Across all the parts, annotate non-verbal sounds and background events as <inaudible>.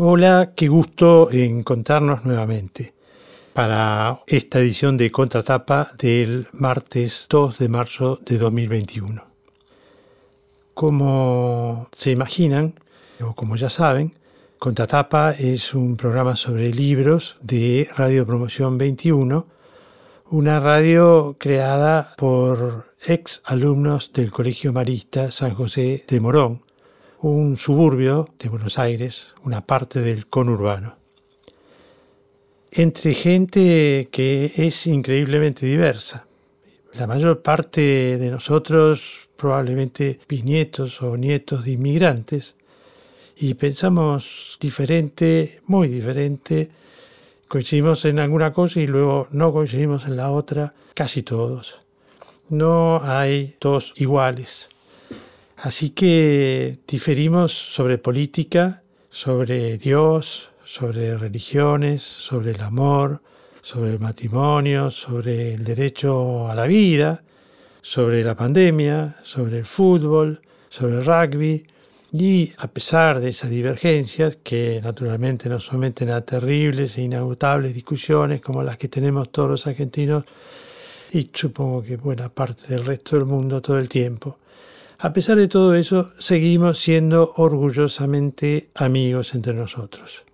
Hola, qué gusto encontrarnos nuevamente para esta edición de Contratapa del martes 2 de marzo de 2021. Como se imaginan, o como ya saben, Contratapa es un programa sobre libros de Radio Promoción 21, una radio creada por ex alumnos del Colegio Marista San José de Morón, un suburbio de Buenos Aires, una parte del conurbano. Entre gente que es increíblemente diversa. La mayor parte de nosotros probablemente bisnietos o nietos de inmigrantes y pensamos diferente, muy diferente. Coincidimos en alguna cosa y luego no coincidimos en la otra, casi todos. No hay dos iguales. Así que diferimos sobre política, sobre Dios, sobre religiones, sobre el amor, sobre el matrimonio, sobre el derecho a la vida, sobre la pandemia, sobre el fútbol, sobre el rugby. Y a pesar de esas divergencias, que naturalmente nos someten a terribles e inagotables discusiones como las que tenemos todos los argentinos y supongo que buena parte del resto del mundo todo el tiempo, a pesar de todo eso, seguimos siendo orgullosamente amigos entre nosotros.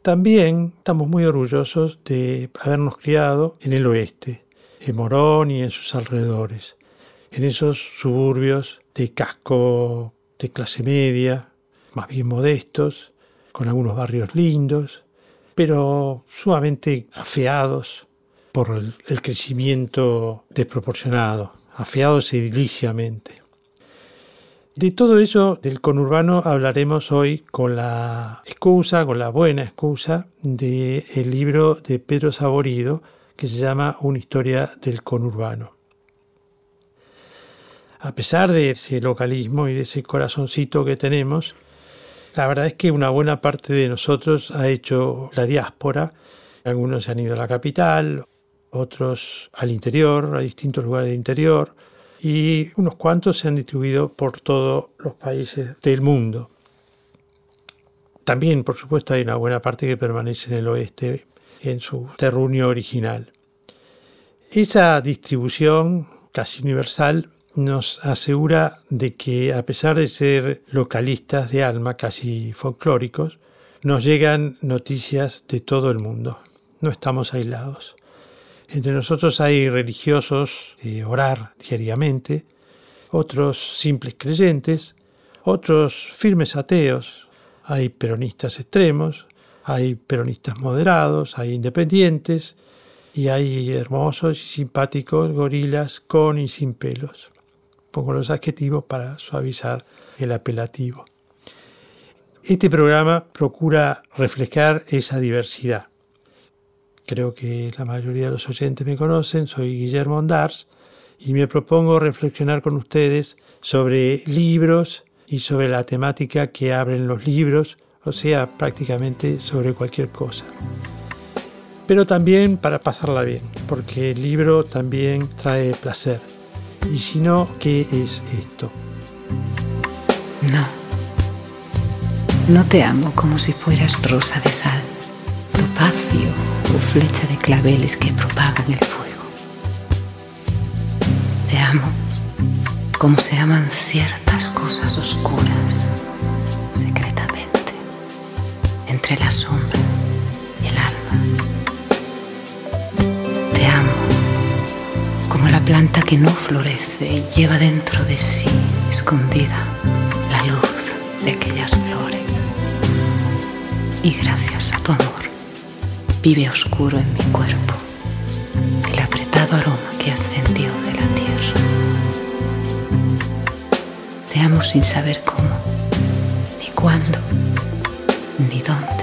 También estamos muy orgullosos de habernos criado en el oeste, en Morón y en sus alrededores, en esos suburbios de casco de clase media, más bien modestos, con algunos barrios lindos, pero sumamente afeados por el, crecimiento desproporcionado, afeados ediliciamente. De todo eso, del conurbano, hablaremos hoy con la excusa, con la buena excusa del el libro de Pedro Saborido que se llama Una historia del conurbano. A pesar de ese localismo y de ese corazoncito que tenemos, la verdad es que una buena parte de nosotros ha hecho la diáspora. Algunos se han ido a la capital, otros al interior, a distintos lugares del interior, y unos cuantos se han distribuido por todos los países del mundo. También, por supuesto, hay una buena parte que permanece en el oeste, en su terruño original. Esa distribución casi universal nos asegura de que, a pesar de ser localistas de alma, casi folclóricos, nos llegan noticias de todo el mundo. No estamos aislados. Entre nosotros hay religiosos de orar diariamente, otros simples creyentes, otros firmes ateos, hay peronistas extremos, hay peronistas moderados, hay independientes y hay hermosos y simpáticos gorilas con y sin pelos. Pongo los adjetivos para suavizar el apelativo. Este programa procura reflejar esa diversidad Creo que la mayoría de los oyentes me conocen, soy Guillermo Ondars y me propongo reflexionar con ustedes sobre libros y sobre la temática que abren los libros, o sea, prácticamente sobre cualquier cosa. Pero también para pasarla bien, porque el libro también trae placer. Y si no, ¿qué es esto? No. No te amo como si fueras rosa de sal, topacio o flecha de claveles que propagan el fuego. Te amo como se aman ciertas cosas oscuras, secretamente, entre la sombra y el alma. Te amo como la planta que no florece y lleva dentro de sí, escondida, la luz de aquellas flores. Y gracias a tu amor vive oscuro en mi cuerpo, el apretado aroma que ascendió de la tierra. Te amo sin saber cómo, ni cuándo, ni dónde.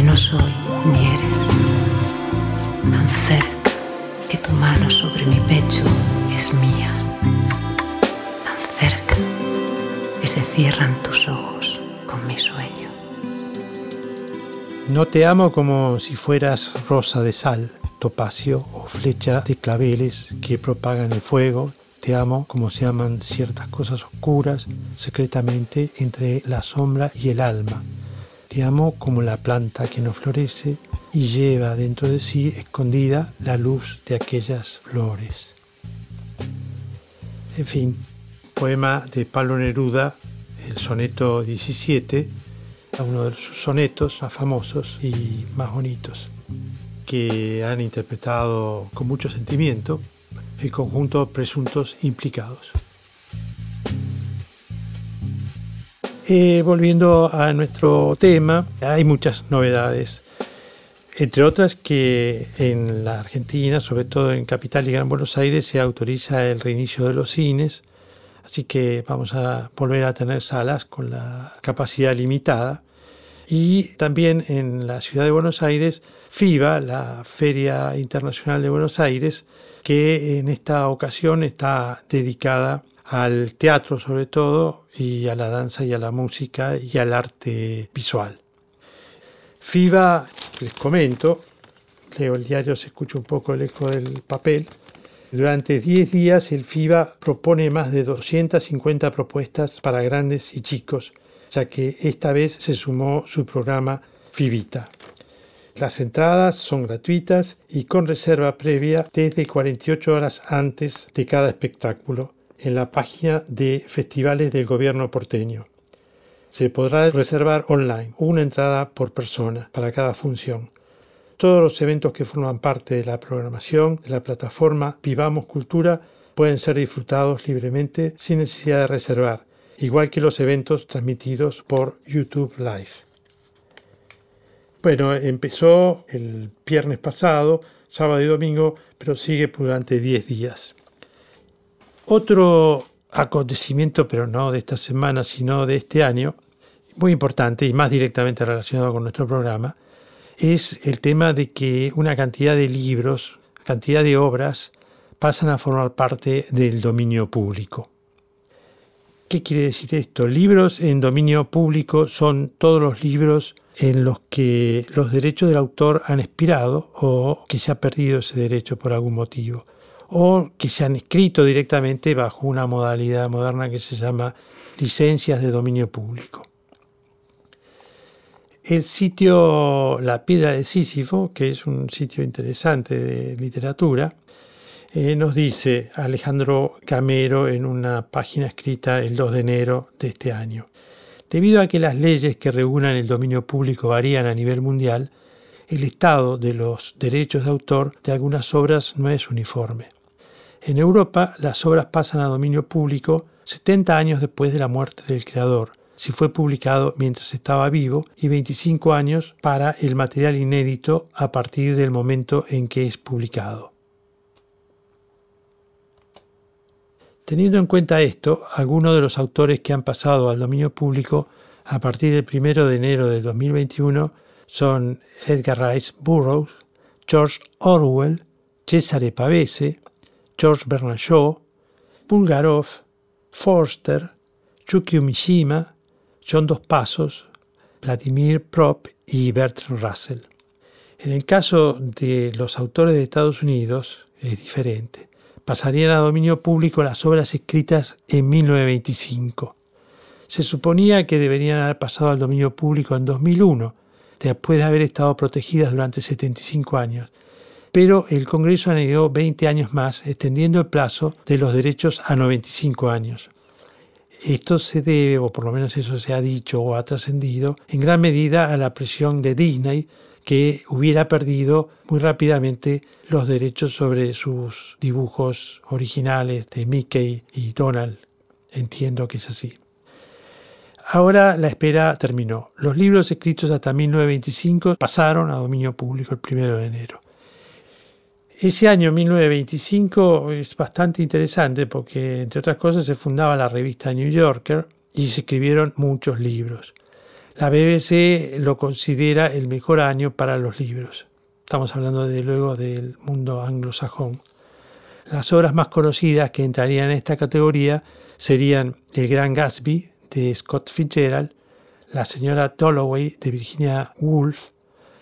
Que no soy ni eres. Tan cerca que tu mano sobre mi pecho es mía. Tan cerca que se cierran tus ojos con mis No te amo como si fueras rosa de sal, topacio o flecha de claveles que propagan el fuego. Te amo como se aman ciertas cosas oscuras secretamente entre la sombra y el alma. Te amo como la planta que no florece y lleva dentro de sí escondida la luz de aquellas flores. En fin, poema de Pablo Neruda, el soneto 17, uno de sus sonetos más famosos y más bonitos, que han interpretado con mucho sentimiento el conjunto Presuntos Implicados. Eh, volviendo a nuestro tema, hay muchas novedades, entre otras que en la Argentina, sobre todo en Capital y Gran Buenos Aires, se autoriza el reinicio de los cines, así que vamos a volver a tener salas con la capacidad limitada. Y también en la ciudad de Buenos Aires, FIBA, la Feria Internacional de Buenos Aires, que en esta ocasión está dedicada al teatro sobre todo y a la danza y a la música y al arte visual. FIBA, les comento, leo el diario, se escucha un poco el eco del papel. Durante 10 días el FIBA propone más de 250 propuestas para grandes y chicos ya que esta vez se sumó su programa Fibita. Las entradas son gratuitas y con reserva previa desde 48 horas antes de cada espectáculo en la página de festivales del gobierno porteño. Se podrá reservar online una entrada por persona para cada función. Todos los eventos que forman parte de la programación de la plataforma Vivamos Cultura pueden ser disfrutados libremente sin necesidad de reservar igual que los eventos transmitidos por YouTube Live. Bueno, empezó el viernes pasado, sábado y domingo, pero sigue durante 10 días. Otro acontecimiento, pero no de esta semana, sino de este año, muy importante y más directamente relacionado con nuestro programa, es el tema de que una cantidad de libros, cantidad de obras, pasan a formar parte del dominio público. ¿Qué quiere decir esto? Libros en dominio público son todos los libros en los que los derechos del autor han expirado o que se ha perdido ese derecho por algún motivo o que se han escrito directamente bajo una modalidad moderna que se llama licencias de dominio público. El sitio La Piedra de Sísifo, que es un sitio interesante de literatura, eh, nos dice Alejandro Camero en una página escrita el 2 de enero de este año. Debido a que las leyes que regulan el dominio público varían a nivel mundial, el estado de los derechos de autor de algunas obras no es uniforme. En Europa, las obras pasan a dominio público 70 años después de la muerte del creador, si fue publicado mientras estaba vivo, y 25 años para el material inédito a partir del momento en que es publicado. Teniendo en cuenta esto, algunos de los autores que han pasado al dominio público a partir del 1 de enero de 2021 son Edgar Rice Burroughs, George Orwell, Cesare Pavese, George Bernard Shaw, Bulgarov, Forster, Chukio Mishima, John Dos Pasos, Vladimir Prop y Bertrand Russell. En el caso de los autores de Estados Unidos es diferente pasarían a dominio público las obras escritas en 1925. Se suponía que deberían haber pasado al dominio público en 2001, después de haber estado protegidas durante 75 años. Pero el Congreso añadió 20 años más, extendiendo el plazo de los derechos a 95 años. Esto se debe, o por lo menos eso se ha dicho o ha trascendido, en gran medida a la presión de Disney que hubiera perdido muy rápidamente los derechos sobre sus dibujos originales de Mickey y Donald. Entiendo que es así. Ahora la espera terminó. Los libros escritos hasta 1925 pasaron a dominio público el 1 de enero. Ese año 1925 es bastante interesante porque, entre otras cosas, se fundaba la revista New Yorker y se escribieron muchos libros. La BBC lo considera el mejor año para los libros. Estamos hablando de luego del mundo anglosajón. Las obras más conocidas que entrarían en esta categoría serían El Gran Gatsby de Scott Fitzgerald, La señora Dalloway de Virginia Woolf,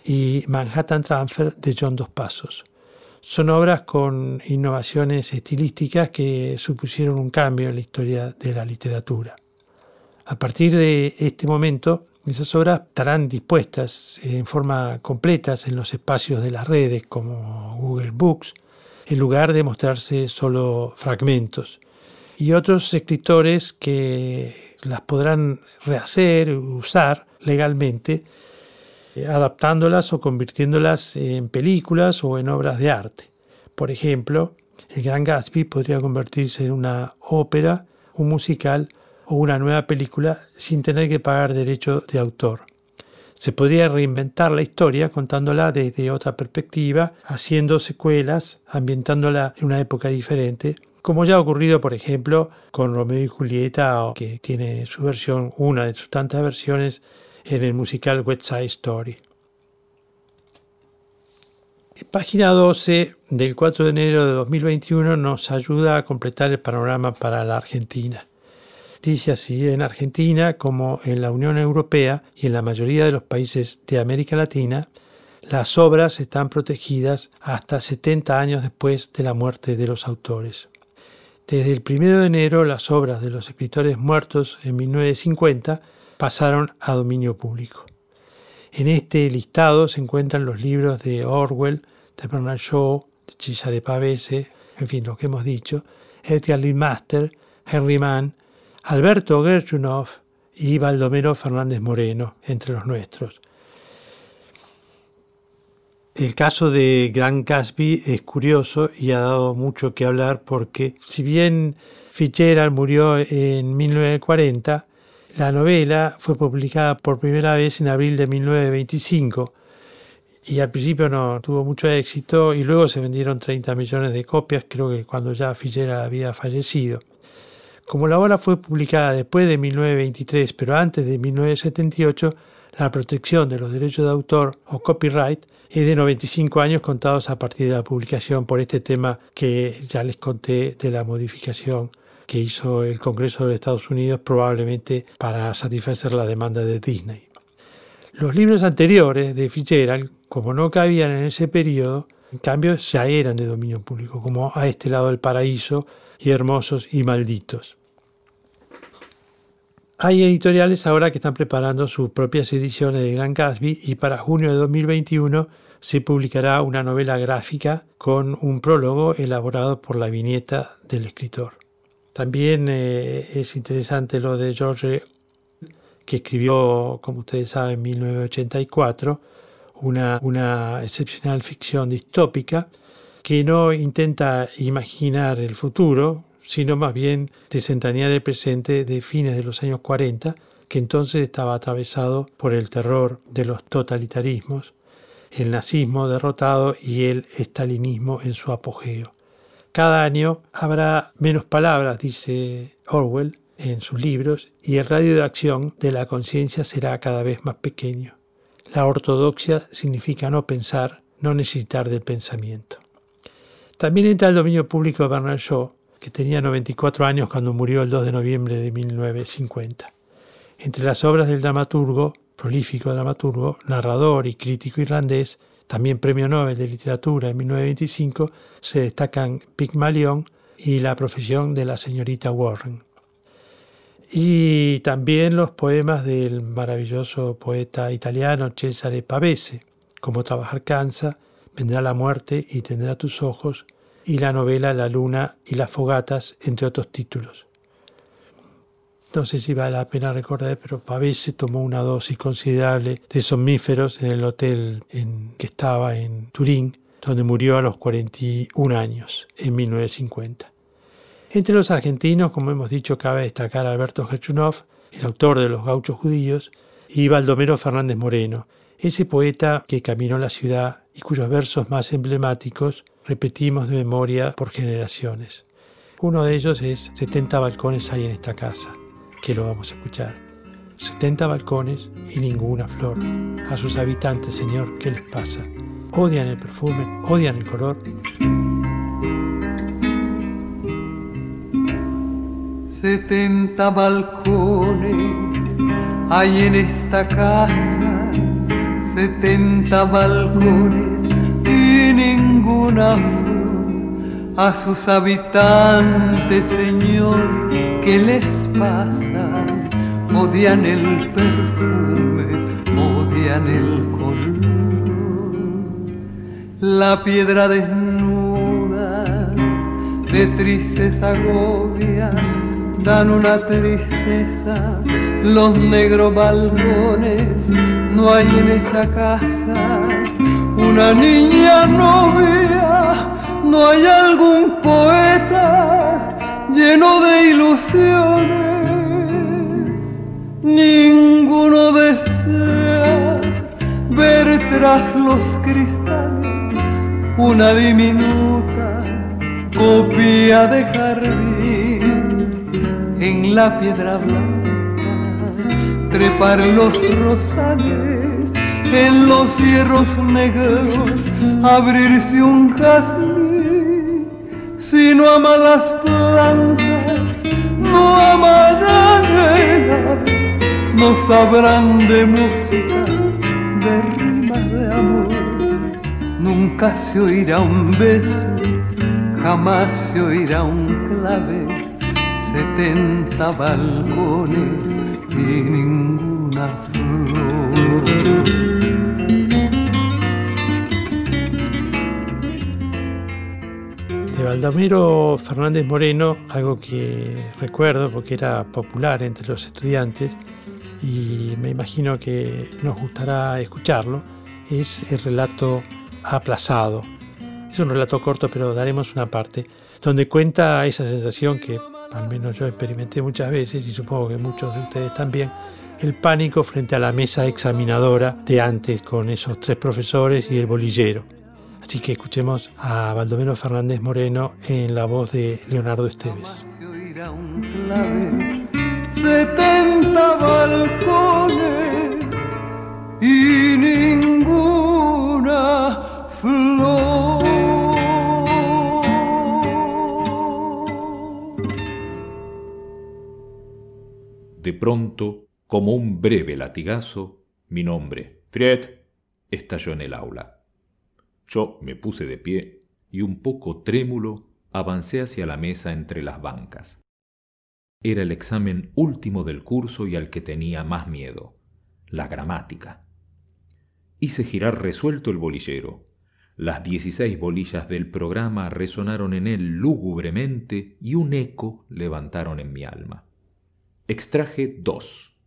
y Manhattan Transfer de John Dos Pasos. Son obras con innovaciones estilísticas que supusieron un cambio en la historia de la literatura. A partir de este momento, esas obras estarán dispuestas en forma completa en los espacios de las redes como Google Books, en lugar de mostrarse solo fragmentos. Y otros escritores que las podrán rehacer, usar legalmente, adaptándolas o convirtiéndolas en películas o en obras de arte. Por ejemplo, El Gran Gatsby podría convertirse en una ópera, un musical o una nueva película sin tener que pagar derecho de autor. Se podría reinventar la historia contándola desde otra perspectiva, haciendo secuelas, ambientándola en una época diferente, como ya ha ocurrido, por ejemplo, con Romeo y Julieta, que tiene su versión, una de sus tantas versiones, en el musical West Side Story. Página 12 del 4 de enero de 2021 nos ayuda a completar el panorama para la Argentina. Dice así, en Argentina como en la Unión Europea y en la mayoría de los países de América Latina, las obras están protegidas hasta 70 años después de la muerte de los autores. Desde el 1 de enero las obras de los escritores muertos en 1950 pasaron a dominio público. En este listado se encuentran los libros de Orwell, de Bernard Shaw, de Cesare Pavese, en fin, lo que hemos dicho, Edgar Lee Master, Henry Mann, Alberto Gershunov y Baldomero Fernández Moreno, entre los nuestros. El caso de Gran Casby es curioso y ha dado mucho que hablar porque si bien Fitzgerald murió en 1940, la novela fue publicada por primera vez en abril de 1925 y al principio no tuvo mucho éxito y luego se vendieron 30 millones de copias, creo que cuando ya Fitzgerald había fallecido. Como la obra fue publicada después de 1923, pero antes de 1978, la protección de los derechos de autor o copyright es de 95 años contados a partir de la publicación por este tema que ya les conté de la modificación que hizo el Congreso de Estados Unidos probablemente para satisfacer la demanda de Disney. Los libros anteriores de Fitzgerald, como no cabían en ese periodo, en cambio ya eran de dominio público, como A este lado del paraíso y Hermosos y Malditos. Hay editoriales ahora que están preparando sus propias ediciones de Gran Gatsby y para junio de 2021 se publicará una novela gráfica con un prólogo elaborado por la viñeta del escritor. También eh, es interesante lo de George que escribió, como ustedes saben, en 1984, una, una excepcional ficción distópica que no intenta imaginar el futuro, sino más bien desentrañar el presente de fines de los años 40, que entonces estaba atravesado por el terror de los totalitarismos, el nazismo derrotado y el estalinismo en su apogeo. Cada año habrá menos palabras, dice Orwell en sus libros, y el radio de acción de la conciencia será cada vez más pequeño. La ortodoxia significa no pensar, no necesitar del pensamiento. También entra el dominio público de Bernard Shaw, que tenía 94 años cuando murió el 2 de noviembre de 1950. Entre las obras del dramaturgo, prolífico dramaturgo, narrador y crítico irlandés, también premio Nobel de Literatura en 1925, se destacan Pygmalion y La profesión de la señorita Warren. Y también los poemas del maravilloso poeta italiano Cesare Pavese, como Trabajar cansa, Vendrá la muerte y tendrá tus ojos, y la novela La luna y las fogatas, entre otros títulos. No sé si vale la pena recordar, pero Pavese tomó una dosis considerable de somníferos en el hotel en que estaba en Turín, donde murió a los 41 años, en 1950. Entre los argentinos, como hemos dicho, cabe destacar a Alberto Gerchunov, el autor de Los gauchos judíos, y Baldomero Fernández Moreno, ese poeta que caminó la ciudad y cuyos versos más emblemáticos repetimos de memoria por generaciones. Uno de ellos es 70 balcones hay en esta casa, que lo vamos a escuchar. 70 balcones y ninguna flor. A sus habitantes, Señor, ¿qué les pasa? Odian el perfume, odian el color. 70 balcones hay en esta casa setenta balcones y ninguna flor a sus habitantes, Señor, ¿qué les pasa? Odian el perfume, odian el color, la piedra desnuda de tristeza agobia dan una tristeza. Los negros balcones, no hay en esa casa una niña novia, no hay algún poeta lleno de ilusiones, ninguno desea ver tras los cristales una diminuta copia de jardín en la piedra blanca trepar los rosales en los hierros negros, abrirse un jazmín. Si no ama las plantas, no amarán el no sabrán de música, de rimas de amor. Nunca se oirá un beso, jamás se oirá un clave, setenta balcones y ninguna flor. Baldomero Fernández Moreno, algo que recuerdo porque era popular entre los estudiantes y me imagino que nos gustará escucharlo, es el relato aplazado. Es un relato corto, pero daremos una parte, donde cuenta esa sensación que al menos yo experimenté muchas veces y supongo que muchos de ustedes también, el pánico frente a la mesa examinadora de antes con esos tres profesores y el bolillero. Así que escuchemos a Baldomero Fernández Moreno en la voz de Leonardo Esteves. 70 balcones y ninguna flor. De pronto, como un breve latigazo, mi nombre, Fred, estalló en el aula. Yo me puse de pie y un poco trémulo avancé hacia la mesa entre las bancas. Era el examen último del curso y al que tenía más miedo, la gramática. Hice girar resuelto el bolillero. Las dieciséis bolillas del programa resonaron en él lúgubremente y un eco levantaron en mi alma. Extraje dos,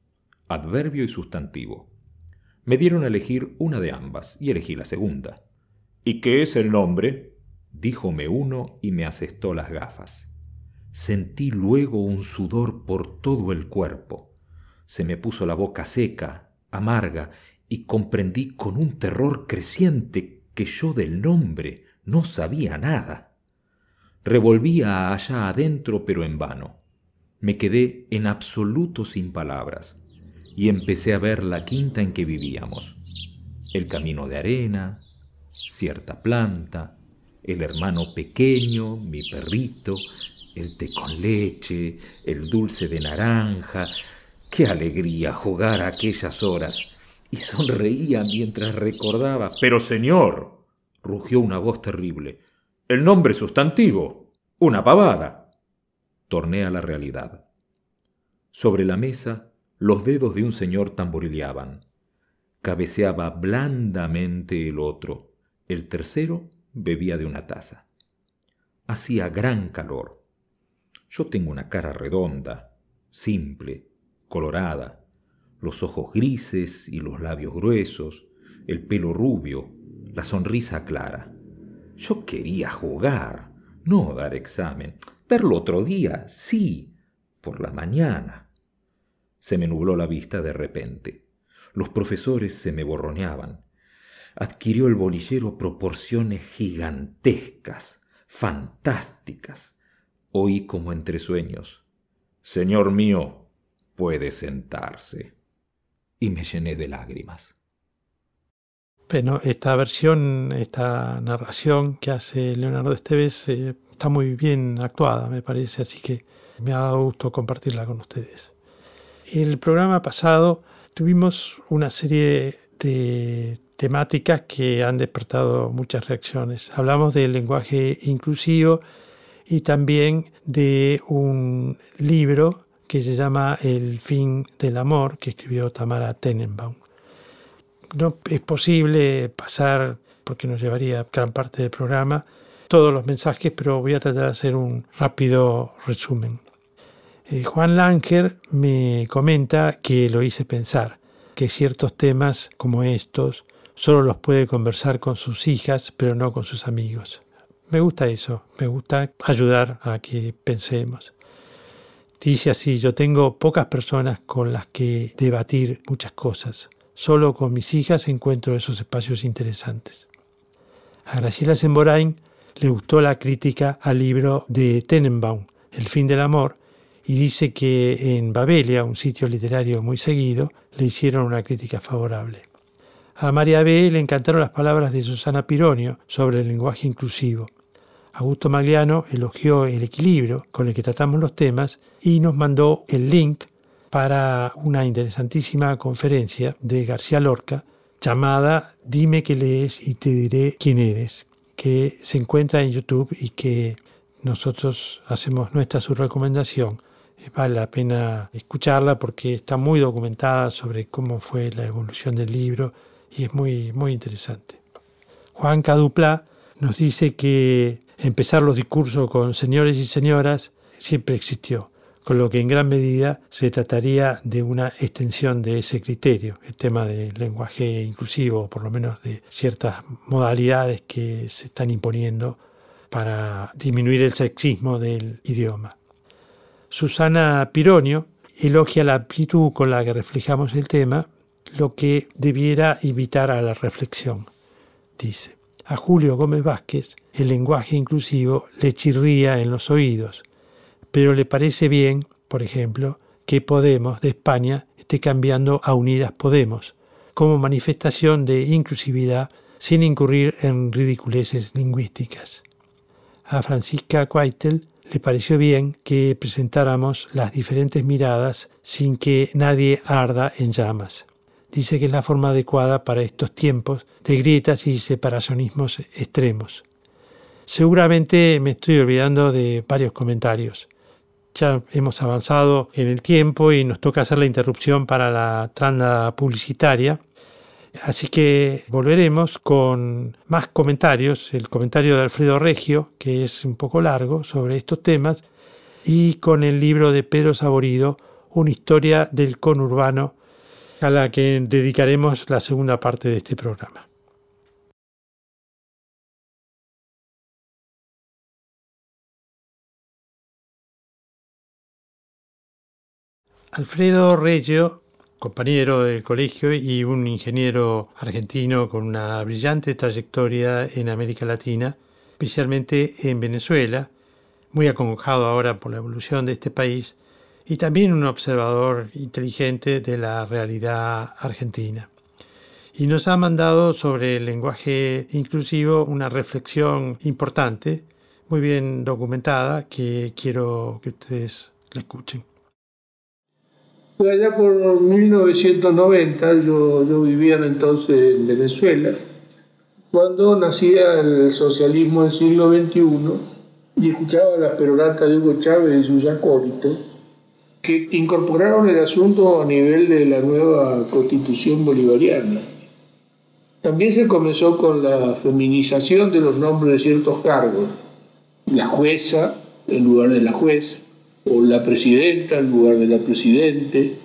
adverbio y sustantivo. Me dieron a elegir una de ambas y elegí la segunda. ¿Y qué es el nombre? díjome uno y me asestó las gafas. Sentí luego un sudor por todo el cuerpo. Se me puso la boca seca, amarga, y comprendí con un terror creciente que yo del nombre no sabía nada. Revolvía allá adentro, pero en vano me quedé en absoluto sin palabras y empecé a ver la quinta en que vivíamos. El camino de arena, cierta planta, el hermano pequeño, mi perrito, el té con leche, el dulce de naranja. Qué alegría jugar a aquellas horas. Y sonreía mientras recordaba. Pero señor, rugió una voz terrible. El nombre sustantivo. Una pavada torné a la realidad. Sobre la mesa, los dedos de un señor tamborileaban. Cabeceaba blandamente el otro. El tercero bebía de una taza. Hacía gran calor. Yo tengo una cara redonda, simple, colorada, los ojos grises y los labios gruesos, el pelo rubio, la sonrisa clara. Yo quería jugar, no dar examen. Verlo otro día, sí, por la mañana. Se me nubló la vista de repente. Los profesores se me borroneaban. Adquirió el bolillero proporciones gigantescas, fantásticas. Oí como entre sueños. Señor mío, puede sentarse. Y me llené de lágrimas. Bueno, esta versión, esta narración que hace Leonardo Esteves eh, está muy bien actuada, me parece, así que me ha dado gusto compartirla con ustedes. El programa pasado tuvimos una serie de temáticas que han despertado muchas reacciones. Hablamos del lenguaje inclusivo y también de un libro que se llama El fin del amor, que escribió Tamara Tenenbaum. No es posible pasar, porque nos llevaría gran parte del programa, todos los mensajes, pero voy a tratar de hacer un rápido resumen. Eh, Juan Langer me comenta que lo hice pensar, que ciertos temas como estos solo los puede conversar con sus hijas, pero no con sus amigos. Me gusta eso, me gusta ayudar a que pensemos. Dice así, yo tengo pocas personas con las que debatir muchas cosas. Solo con mis hijas encuentro esos espacios interesantes. A Graciela Semborain le gustó la crítica al libro de Tenenbaum, El fin del amor, y dice que en Babelia, un sitio literario muy seguido, le hicieron una crítica favorable. A María B. le encantaron las palabras de Susana Pironio sobre el lenguaje inclusivo. Augusto Magliano elogió el equilibrio con el que tratamos los temas y nos mandó el link para una interesantísima conferencia de García Lorca llamada Dime que lees y te diré quién eres, que se encuentra en YouTube y que nosotros hacemos nuestra su recomendación. Eh, vale la pena escucharla porque está muy documentada sobre cómo fue la evolución del libro y es muy, muy interesante. Juan Cadupla nos dice que empezar los discursos con señores y señoras siempre existió, con lo que en gran medida se trataría de una extensión de ese criterio, el tema del lenguaje inclusivo, por lo menos de ciertas modalidades que se están imponiendo para disminuir el sexismo del idioma. Susana Pironio elogia la amplitud con la que reflejamos el tema, lo que debiera invitar a la reflexión. Dice, a Julio Gómez Vázquez el lenguaje inclusivo le chirría en los oídos, pero le parece bien, por ejemplo, que Podemos de España esté cambiando a Unidas Podemos, como manifestación de inclusividad sin incurrir en ridiculeces lingüísticas. A Francisca Quaitel le pareció bien que presentáramos las diferentes miradas sin que nadie arda en llamas. Dice que es la forma adecuada para estos tiempos de grietas y separacionismos extremos. Seguramente me estoy olvidando de varios comentarios ya hemos avanzado en el tiempo y nos toca hacer la interrupción para la tranda publicitaria. Así que volveremos con más comentarios, el comentario de Alfredo Regio, que es un poco largo sobre estos temas, y con el libro de Pedro Saborido, Una historia del conurbano, a la que dedicaremos la segunda parte de este programa. Alfredo Reggio, compañero del colegio y un ingeniero argentino con una brillante trayectoria en América Latina, especialmente en Venezuela, muy acongojado ahora por la evolución de este país, y también un observador inteligente de la realidad argentina. Y nos ha mandado sobre el lenguaje inclusivo una reflexión importante, muy bien documentada, que quiero que ustedes la escuchen. Allá por 1990, yo, yo vivía entonces en Venezuela, cuando nacía el socialismo del siglo XXI y escuchaba las peroratas de Hugo Chávez y sus acólitos, que incorporaron el asunto a nivel de la nueva constitución bolivariana. También se comenzó con la feminización de los nombres de ciertos cargos, la jueza en lugar de la juez, o la presidenta en lugar de la presidente.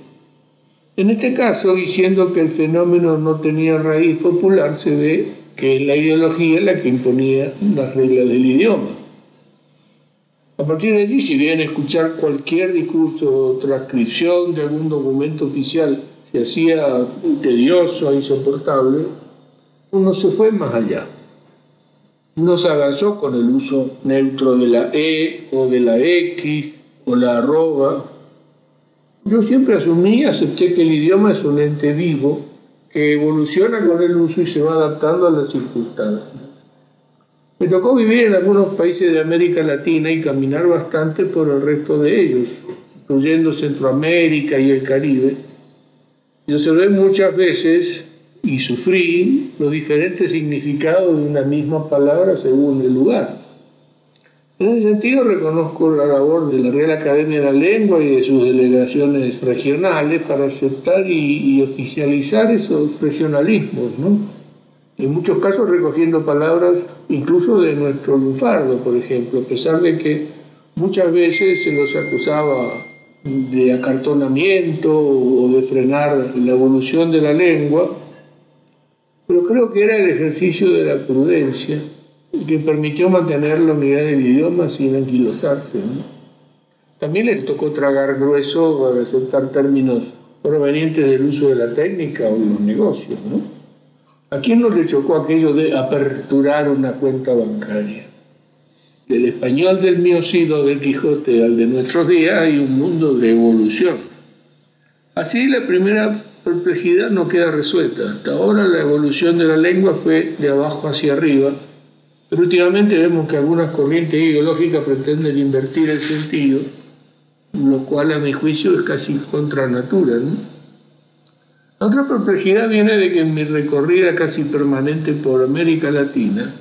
En este caso, diciendo que el fenómeno no tenía raíz popular, se ve que la ideología es la que imponía las reglas del idioma. A partir de allí, si bien escuchar cualquier discurso o transcripción de algún documento oficial se hacía tedioso e insoportable, uno se fue más allá. Uno se avanzó con el uso neutro de la E o de la X, o la arroba, yo siempre asumí, acepté que el idioma es un ente vivo que evoluciona con el uso y se va adaptando a las circunstancias. Me tocó vivir en algunos países de América Latina y caminar bastante por el resto de ellos, incluyendo Centroamérica y el Caribe. Y observé muchas veces y sufrí los diferentes significados de una misma palabra según el lugar. En ese sentido reconozco la labor de la Real Academia de la Lengua y de sus delegaciones regionales para aceptar y, oficializar esos regionalismos, ¿no? En muchos casos recogiendo palabras incluso de nuestro lunfardo, por ejemplo, a pesar de que muchas veces se los acusaba de acartonamiento o de frenar la evolución de la lengua, pero creo que era el ejercicio de la prudencia que permitió mantener la unidad del idioma sin anquilosarse. También le tocó tragar grueso para aceptar términos provenientes del uso de la técnica o los negocios. ¿no? ¿A quién no le chocó aquello de aperturar una cuenta bancaria? Del español del miocido del Quijote al de nuestros días hay un mundo de evolución. Así la primera perplejidad no queda resuelta. Hasta ahora la evolución de la lengua fue de abajo hacia arriba, pero últimamente vemos que algunas corrientes ideológicas pretenden invertir el sentido, lo cual a mi juicio es casi contra natura. Otra perplejidad viene de que en mi recorrida casi permanente por América Latina,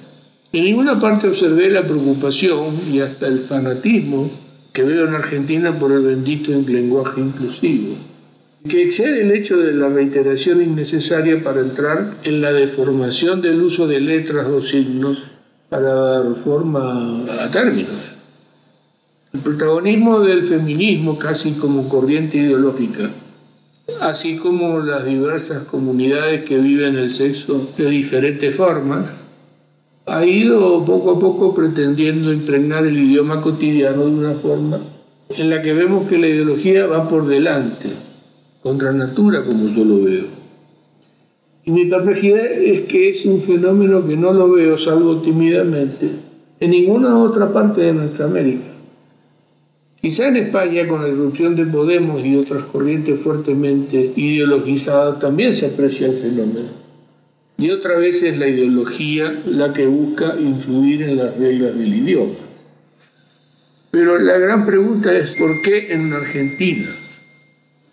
en ninguna parte observé la preocupación y hasta el fanatismo que veo en Argentina por el bendito lenguaje inclusivo, que excede el hecho de la reiteración innecesaria para entrar en la deformación del uso de letras o signos para dar forma a términos. El protagonismo del feminismo casi como corriente ideológica, así como las diversas comunidades que viven el sexo de diferentes formas, ha ido poco a poco pretendiendo impregnar el idioma cotidiano de una forma en la que vemos que la ideología va por delante, contra natura como yo lo veo. Y mi perplejidad es que es un fenómeno que no lo veo, salvo tímidamente, en ninguna otra parte de nuestra América. Quizá en España, con la irrupción de Podemos y otras corrientes fuertemente ideologizadas, también se aprecia el fenómeno. Y otra vez es la ideología la que busca influir en las reglas del idioma. Pero la gran pregunta es ¿por qué en Argentina?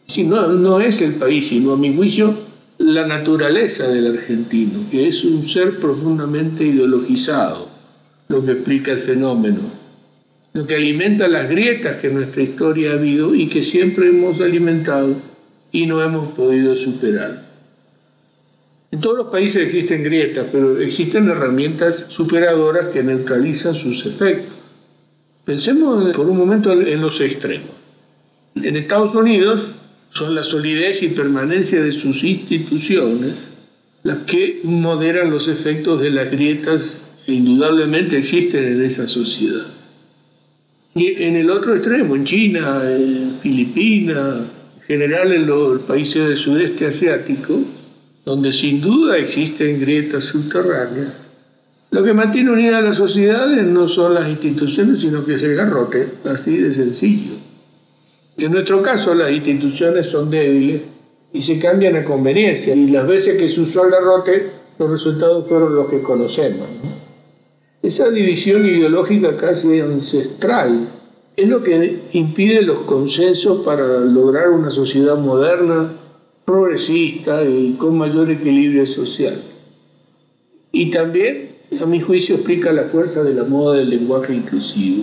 Si no, no es el país, sino a mi juicio la naturaleza del argentino, que es un ser profundamente ideologizado, lo que explica el fenómeno, lo que alimenta las grietas que nuestra historia ha habido y que siempre hemos alimentado y no hemos podido superar. En todos los países existen grietas, pero existen herramientas superadoras que neutralizan sus efectos. Pensemos por un momento en los extremos. En Estados Unidos son la solidez y permanencia de sus instituciones las que moderan los efectos de las grietas que indudablemente existen en esa sociedad. Y en el otro extremo, en China, en Filipinas, en general en los países del sudeste asiático, donde sin duda existen grietas subterráneas, lo que mantiene unida a las sociedades no son las instituciones, sino que es el garrote, así de sencillo. En nuestro caso, las instituciones son débiles y se cambian a conveniencia, y las veces que se usó el garrote, los resultados fueron los que conocemos. Esa división ideológica casi ancestral es lo que impide los consensos para lograr una sociedad moderna progresista y con mayor equilibrio social. Y también, a mi juicio, explica la fuerza de la moda del lenguaje inclusivo.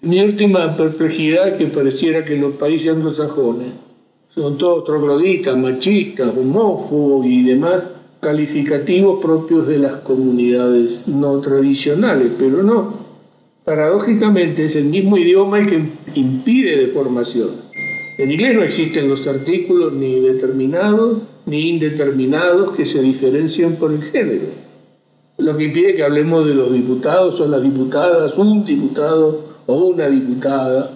Mi última perplejidad es que pareciera que los países anglosajones son todos trogloditas, machistas, homófobos y demás calificativos propios de las comunidades no tradicionales, pero no. Paradójicamente es el mismo idioma el que impide deformación. En inglés no existen los artículos ni determinados ni indeterminados que se diferencian por el género. Lo que impide que hablemos de los diputados o las diputadas, un diputado o una diputada.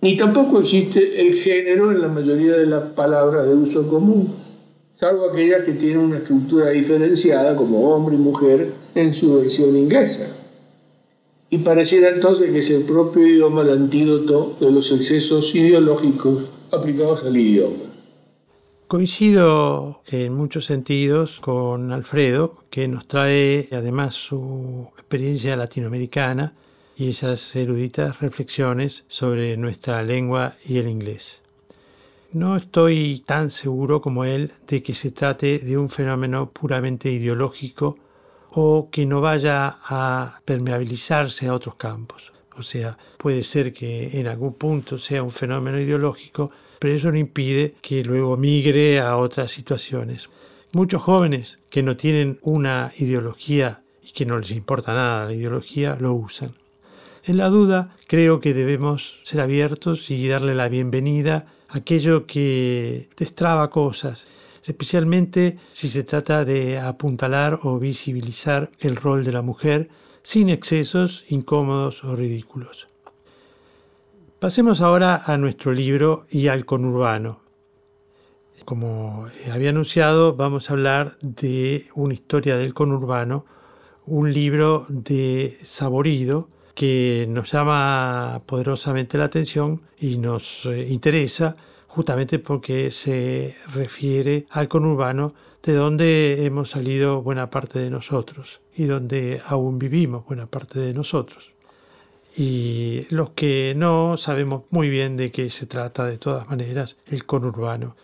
Ni tampoco existe el género en la mayoría de las palabras de uso común, salvo aquellas que tienen una estructura diferenciada como hombre y mujer en su versión inglesa y pareciera entonces que es el propio idioma el antídoto de los excesos ideológicos aplicados al idioma. Coincido en muchos sentidos con Alfredo, que nos trae además su experiencia latinoamericana y esas eruditas reflexiones sobre nuestra lengua y el inglés. No estoy tan seguro como él de que se trate de un fenómeno puramente ideológico o que no vaya a permeabilizarse a otros campos. O sea, puede ser que en algún punto sea un fenómeno ideológico, pero eso no impide que luego migre a otras situaciones. Muchos jóvenes que no tienen una ideología y que no les importa nada la ideología, lo usan. En la duda, creo que debemos ser abiertos y darle la bienvenida aquello que destraba cosas, especialmente si se trata de apuntalar o visibilizar el rol de la mujer sin excesos incómodos o ridículos. Pasemos ahora a nuestro libro y al conurbano. Como había anunciado, vamos a hablar de una historia del conurbano, un libro de Saborido que nos llama poderosamente la atención y nos eh, interesa justamente porque se refiere al conurbano de donde hemos salido buena parte de nosotros y donde aún vivimos buena parte de nosotros. Y los que no sabemos muy bien de qué se trata de todas maneras el conurbano.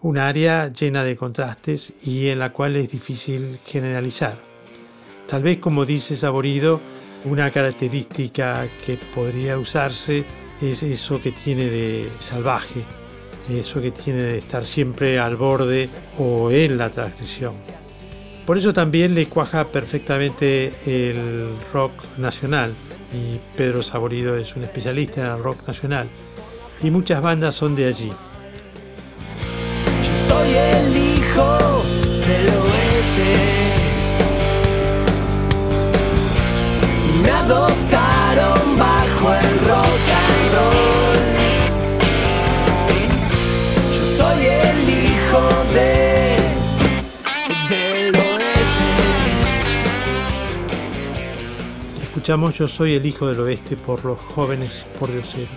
Un área llena de contrastes y en la cual es difícil generalizar. Tal vez como dice Saborido, una característica que podría usarse es eso que tiene de salvaje, eso que tiene de estar siempre al borde o en la transgresión. Por eso también le cuaja perfectamente el rock nacional y Pedro Saborido es un especialista en el rock nacional y muchas bandas son de allí. Yo soy el adoptaron bajo el rock and roll. Yo soy el hijo de del oeste. Escuchamos Yo soy el hijo del oeste por los jóvenes pordioseros.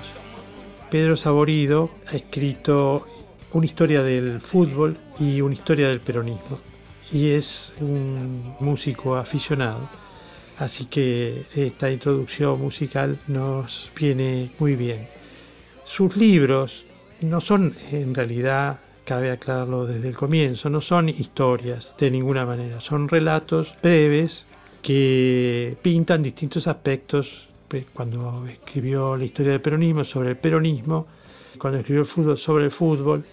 Pedro Saborido ha escrito una historia del fútbol y una historia del peronismo. Y es un músico aficionado. Así que esta introducción musical nos viene muy bien. Sus libros no son en realidad, cabe aclararlo desde el comienzo, no son historias de ninguna manera, son relatos breves que pintan distintos aspectos. Cuando escribió la historia del peronismo sobre el peronismo, cuando escribió el fútbol sobre el fútbol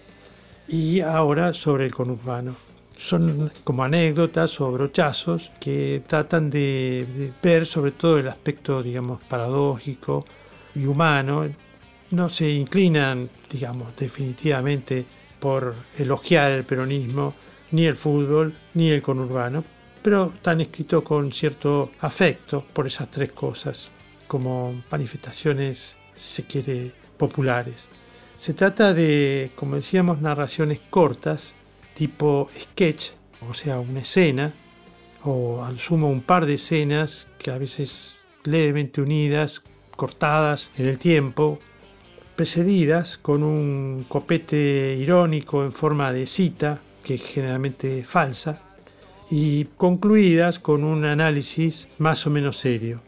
y ahora sobre el conurbano son como anécdotas o brochazos que tratan de, de, ver sobre todo el aspecto, digamos, paradójico y humano. No se inclinan, digamos, definitivamente por elogiar el peronismo, ni el fútbol, ni el conurbano, pero están escritos con cierto afecto por esas tres cosas, como manifestaciones, si se quiere, populares. Se trata de, como decíamos, narraciones cortas, tipo sketch, o sea, una escena, o al sumo un par de escenas que a veces levemente unidas, cortadas en el tiempo, precedidas con un copete irónico en forma de cita, que es generalmente falsa, y concluidas con un análisis más o menos serio,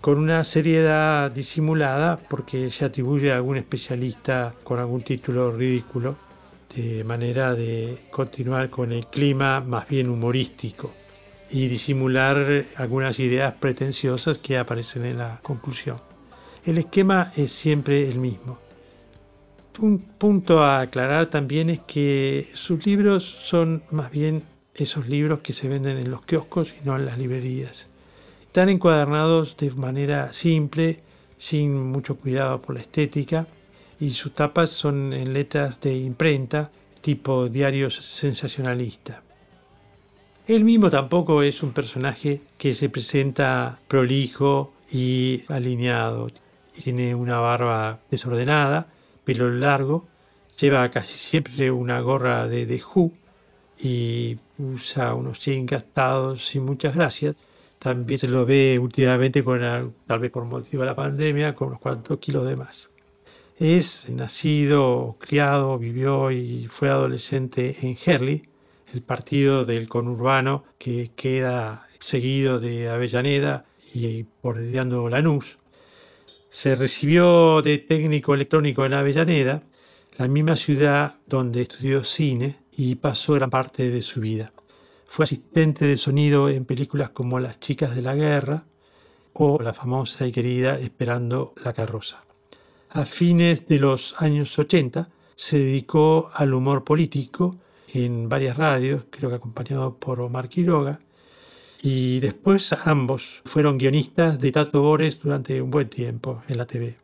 con una seriedad disimulada porque se atribuye a algún especialista con algún título ridículo de manera de continuar con el clima más bien humorístico y disimular algunas ideas pretenciosas que aparecen en la conclusión. El esquema es siempre el mismo. Un punto a aclarar también es que sus libros son más bien esos libros que se venden en los kioscos y no en las librerías. Están encuadernados de manera simple, sin mucho cuidado por la estética, y sus tapas son en letras de imprenta tipo diarios sensacionalista. Él mismo tampoco es un personaje que se presenta prolijo y alineado. Tiene una barba desordenada, pelo largo, lleva casi siempre una gorra de The Who y usa unos jeans gastados sin muchas gracias. También se lo ve últimamente con, tal vez por motivo de la pandemia, con unos cuantos kilos de más. Es nacido, criado, vivió y fue adolescente en Herley, el partido del conurbano que queda seguido de Avellaneda y bordeando Lanús. Se recibió de técnico electrónico en Avellaneda, la misma ciudad donde estudió cine y pasó gran parte de su vida. Fue asistente de sonido en películas como Las chicas de la guerra o la famosa y querida Esperando la carroza. A fines de los años 80 se dedicó al humor político en varias radios, creo que acompañado por Omar Quiroga, y después ambos fueron guionistas de Tato Bores durante un buen tiempo en la TV.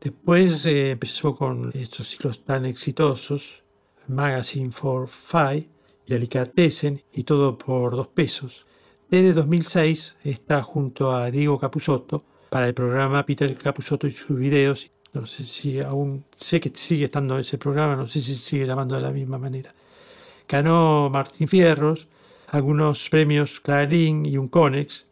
Después eh, empezó con estos ciclos tan exitosos, Magazine for Five Delicatessen, y todo por dos pesos. Desde 2006 está junto a Diego Capusotto para el programa Peter Capusotto y sus videos. No sé si aún, sé que sigue estando ese programa, no sé si sigue llamando de la misma manera. Ganó Martín Fierros, algunos premios Clarín y un Conex,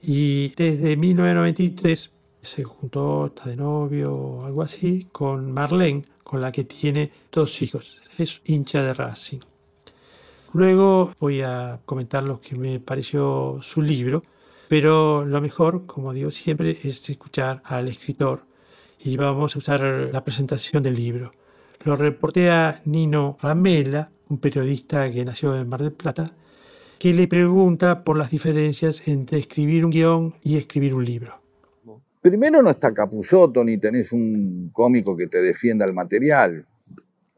y desde 1993 se juntó, está de novio o algo así, con Marlene, con la que tiene dos hijos. Es hincha de Racing. Luego voy a comentar lo que me pareció su libro, pero lo mejor, como digo siempre, es escuchar al escritor y vamos a usar la presentación del libro. Lo reportea Nino Ramela, un periodista que nació en Mar del Plata, que le pregunta por las diferencias entre escribir un guion y escribir un libro. Primero no está Capusotto ni tenés un cómico que te defienda el material,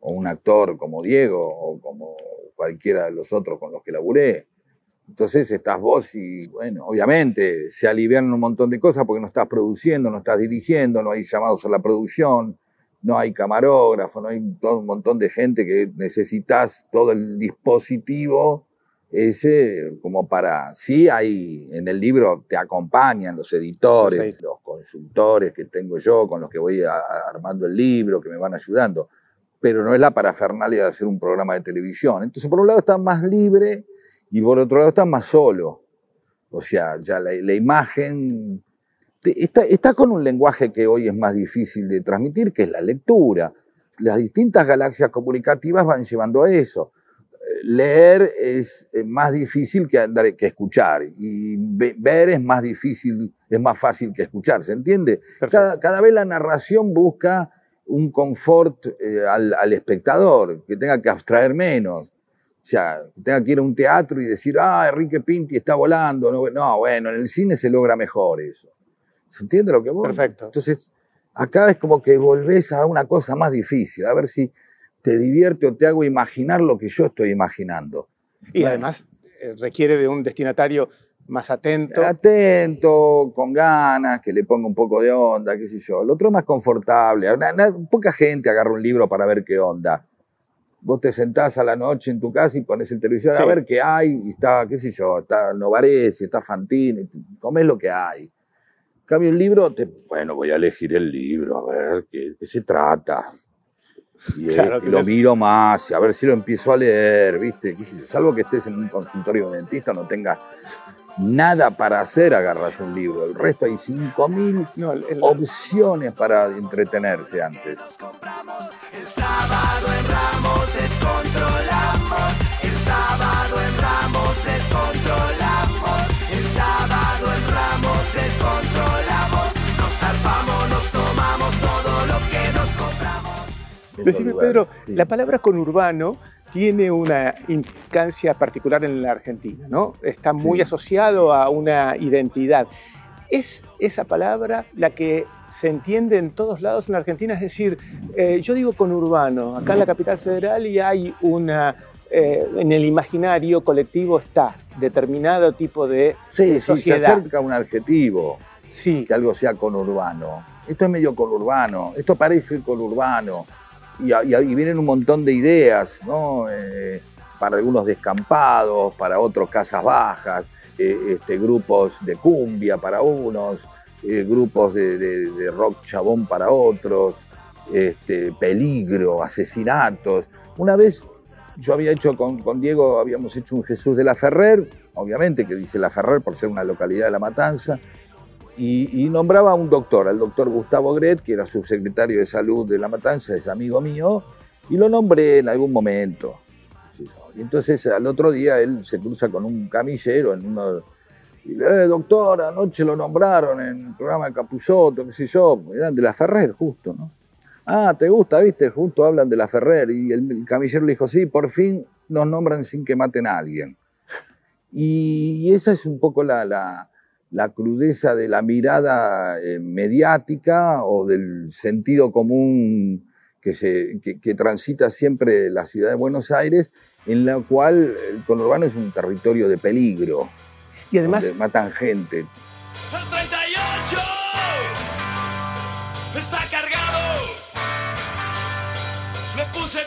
o un actor como Diego, o como cualquiera de los otros con los que laburé. Entonces estás vos y, bueno, obviamente se alivian un montón de cosas porque no estás produciendo, no estás dirigiendo, no hay llamados a la producción, no hay camarógrafo, no hay todo un montón de gente que necesitas todo el dispositivo ese como para, sí hay, en el libro te acompañan los editores, los consultores que tengo yo, con los que voy armando el libro, que me van ayudando, pero no es la parafernalia de hacer un programa de televisión. Entonces, por un lado está más libre y por otro lado está más solo. O sea, ya la, imagen está, está con un lenguaje que hoy es más difícil de transmitir, que es la lectura. Las distintas galaxias comunicativas van llevando a eso leer es eh, más difícil que, que escuchar y ver es más difícil, es más fácil que escuchar, ¿se entiende? Cada, vez la narración busca un confort eh, al, espectador, que tenga que abstraer menos. O sea, tenga que ir a un teatro y decir, ah, Enrique Pinti está volando. No, no, bueno, en el cine se logra mejor eso. ¿Se entiende lo que vos? Perfecto. Entonces, acá es como que volvés a una cosa más difícil, a ver si te divierte o te hago imaginar lo que yo estoy imaginando. Y además eh, requiere de un destinatario más atento. Atento, con ganas, que le ponga un poco de onda, qué sé yo. El otro más confortable. poca gente agarra un libro para ver qué onda. Vos te sentás a la noche en tu casa y pones el televisor a ver qué hay, y está, qué sé yo, está Novarese, está Fantini, comés lo que hay. Cambio el libro, te, bueno, voy a elegir el libro, a ver qué, qué se trata. Y, <laughs> este, lo miro más, a ver si lo empiezo a leer, ¿viste? Salvo que estés en un consultorio de dentista, no tengas nada para hacer, agarras un libro. El resto hay 5.000 opciones para entretenerse antes. El sábado en Ramos descontrolamos, el sábado en Ramos descontrolamos, el sábado en Ramos descontrolamos, nos zarpamos, nos tomamos todo lo que nos compramos. Decime, Pedro, la palabra conurbano tiene una implicancia particular en la Argentina, ¿no? Está muy asociado a una identidad. ¿Es esa palabra la que se entiende en todos lados en la Argentina? Es decir, eh, yo digo conurbano, acá en la capital federal y hay una, eh, en el imaginario colectivo está determinado tipo de sí, sociedad. Sí, se acerca un adjetivo, sí. que algo sea conurbano. Esto es medio conurbano, esto parece conurbano y, vienen un montón de ideas, ¿no? Eh, para algunos descampados, para otros casas bajas, eh, este, grupos de cumbia para unos, eh, grupos de, rock chabón para otros, este, peligro, asesinatos. Una vez yo había hecho con, Diego, habíamos hecho un Jesús de la Ferrer, obviamente que dice la Ferrer por ser una localidad de La Matanza, y, nombraba a un doctor, al doctor Gustavo Gret, que era subsecretario de salud de La Matanza, es amigo mío, y lo nombré en algún momento. Y entonces al otro día él se cruza con un camillero en uno. Y le eh, doctor, anoche lo nombraron en el programa de Capuzotto, qué sé yo, eran de la Ferrer justo, ¿no? Ah, ¿te gusta? ¿Viste? Justo hablan de la Ferrer. Y el, el camillero le dijo, sí, por fin nos nombran sin que maten a alguien. Y, y esa es un poco la, la- la crudeza de la mirada eh, mediática o del sentido común que, se, que, que transita siempre la ciudad de Buenos Aires, en la cual el conurbano es un territorio de peligro, Y además, donde matan gente. El 38 está cargado. Le puse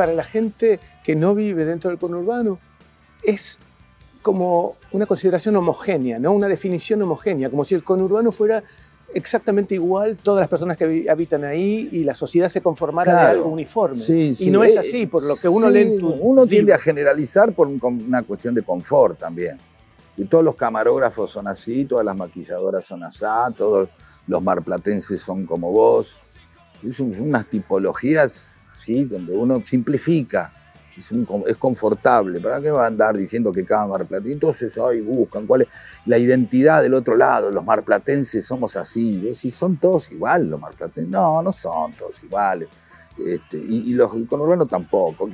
para la gente que no vive dentro del conurbano, es como una consideración homogénea, ¿no? Una definición homogénea, como si el conurbano fuera exactamente igual todas las personas que habitan ahí y la sociedad se conformara de Claro. algo uniforme. Sí, y sí. no es Eh, así, por lo que uno sí, lee en tu Uno tiende a generalizar por un- una cuestión de confort también. Y todos los camarógrafos son así, todas las maquilladoras son así, todos los marplatenses son como vos. Es un- unas tipologías así, donde uno simplifica. Es, es confortable. ¿Para qué va a andar diciendo que cada marplatense? Entonces, ay, buscan cuál es la identidad del otro lado. Los marplatenses somos así. ¿Ves? Si son todos iguales los marplatenses. No, no son todos iguales. Este, y, y los el conurbano tampoco.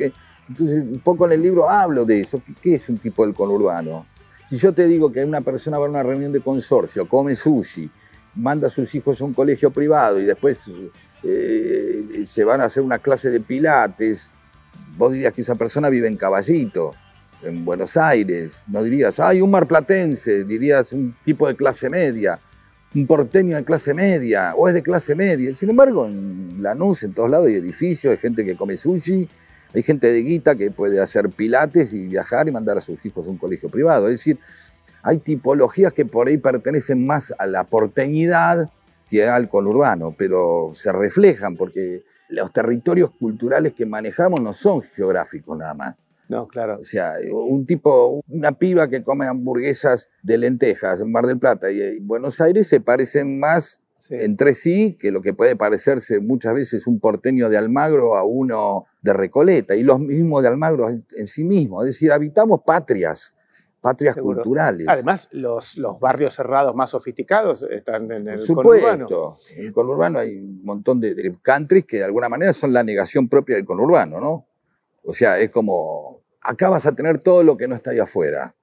Entonces, un poco en el libro hablo de eso. ¿Qué, qué es un tipo del conurbano? Si yo te digo que una persona va a una reunión de consorcio, come sushi, manda a sus hijos a un colegio privado y después eh, se van a hacer una clase de pilates, vos dirías que esa persona vive en Caballito, en Buenos Aires. No dirías, ay, un marplatense, dirías un tipo de clase media, un porteño de clase media, o es de clase media. Sin embargo, en Lanús, en todos lados hay edificios, hay gente que come sushi, hay gente de guita que puede hacer pilates y viajar y mandar a sus hijos a un colegio privado. Es decir, hay tipologías que por ahí pertenecen más a la porteñidad al conurbano, pero se reflejan porque los territorios culturales que manejamos no son geográficos nada más. No, claro. O sea, un tipo, una piba que come hamburguesas de lentejas en Mar del Plata y en Buenos Aires se parecen más Sí. entre sí que lo que puede parecerse muchas veces un porteño de Almagro a uno de Recoleta y los mismos de Almagro en, sí mismos. Es decir, habitamos patrias, patrias Seguro. culturales. Además, los, los barrios cerrados más sofisticados están en el Por conurbano. supuesto. En el conurbano hay un montón de, de countries que de alguna manera son la negación propia del conurbano, ¿no? O sea, es como, acá vas a tener todo lo que no está ahí afuera.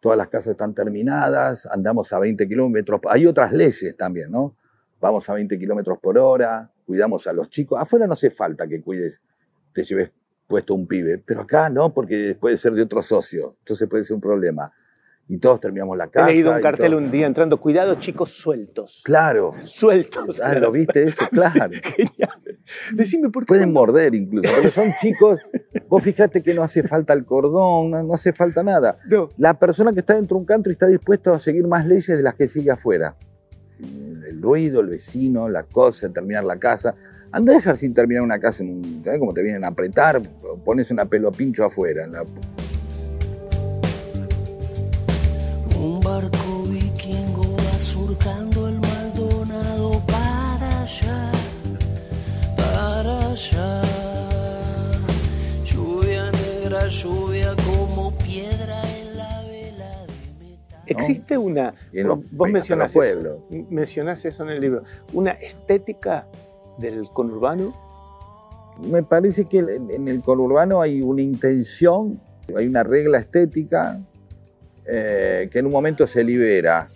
Todas las casas están terminadas, andamos a 20 kilómetros. Hay otras leyes también, ¿no? Vamos a 20 kilómetros por hora, cuidamos a los chicos. Afuera no hace falta que cuides, te lleves puesto un pibe, pero acá no, porque puede ser de otro socio, entonces puede ser un problema. Y todos terminamos la He casa. leído un cartel todo. un día entrando, cuidado chicos sueltos. Claro, Sueltos. Ah, ¿lo viste eso? <laughs> Claro. Genial. Decime por qué. Pueden cuando- morder incluso, pero son chicos. Vos fijate que no hace falta el cordón, no, no hace falta nada. No. La persona que está dentro de un country está dispuesto a seguir más leyes de las que sigue afuera. El ruido, el vecino, la cosa, terminar la casa. Anda a dejar sin terminar una casa, en un- ¿sabés cómo te vienen a apretar? Pones una pelo pincho afuera. en la- Un barco vikingo va surcando el Maldonado para allá, para allá. Lluvia negra, lluvia como piedra en la vela de metal. Existe una. Vos los- vos hasta mencionás eso, mencionás eso en el libro. Una estética del conurbano. Me parece que en el conurbano hay una intención, hay una regla estética eh, que en un momento se libera,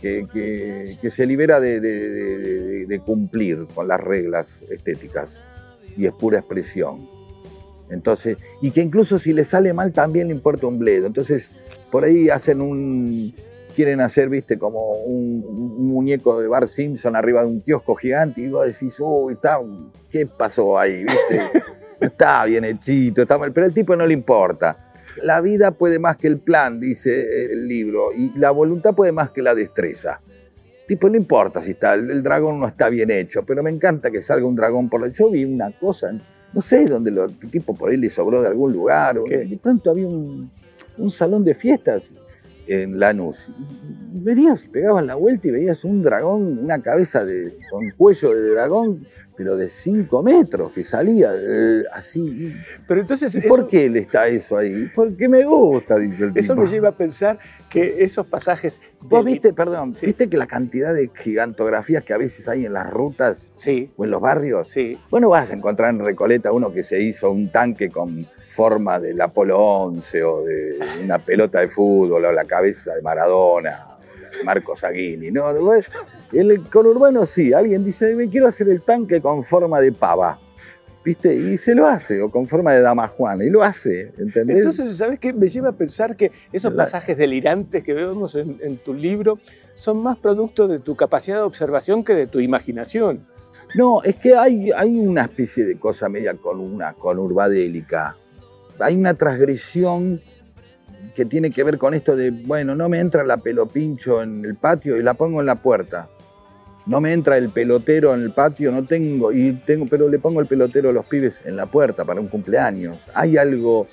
que, que- se libera de- de cumplir con las reglas estéticas y es pura expresión. Entonces, y que incluso si le sale mal también le importa un bledo. Entonces, por ahí hacen un, quieren hacer, viste, como un, un muñeco de Bar Simpson arriba de un kiosco gigante y vos decís, uy, está, ¿qué pasó ahí? ¿Viste? <laughs> Está bien hechito, está mal, pero al tipo no le importa. La vida puede más que el plan, dice el libro, y la voluntad puede más que la destreza. Tipo, no importa si está, el, el dragón no está bien hecho, pero me encanta que salga un dragón por la... Yo vi una cosa no sé dónde lo, el tipo por ahí le sobró de algún lugar. o- de pronto había un, un salón de fiestas en Lanús. Venías, pegabas la vuelta y veías un dragón, una cabeza de, con cuello de dragón, pero de 5 metros, que salía eh, así. Pero entonces ¿Y eso, por qué le está eso ahí? Porque me gusta, dice el eso tipo. me lleva a pensar que esos pasajes... Vos del- viste, perdón, Sí. viste que la cantidad de gigantografías que a veces hay en las rutas Sí, o en los barrios, sí. bueno, vas a encontrar en Recoleta uno que se hizo un tanque con forma del Apolo 11 o de una pelota de fútbol o la cabeza de Maradona, de Marcos Aguini. No, no, el conurbano sí, alguien dice, me quiero hacer el tanque con forma de pava. ¿Viste? Y se lo hace, o con forma de dama Juana, y lo hace, ¿entendés? Entonces, ¿sabes qué? Me lleva a pensar que esos La- pasajes delirantes que vemos en, en tu libro son más producto de tu capacidad de observación que de tu imaginación. No, es que hay, hay una especie de cosa media con una conurbadélica. Hay una transgresión que tiene que ver con esto de, bueno, no me entra la pelopincho en el patio y la pongo en la puerta. No me entra el pelotero en el patio, no tengo, y tengo, pero le pongo el pelotero a los pibes en la puerta para un cumpleaños. Hay algo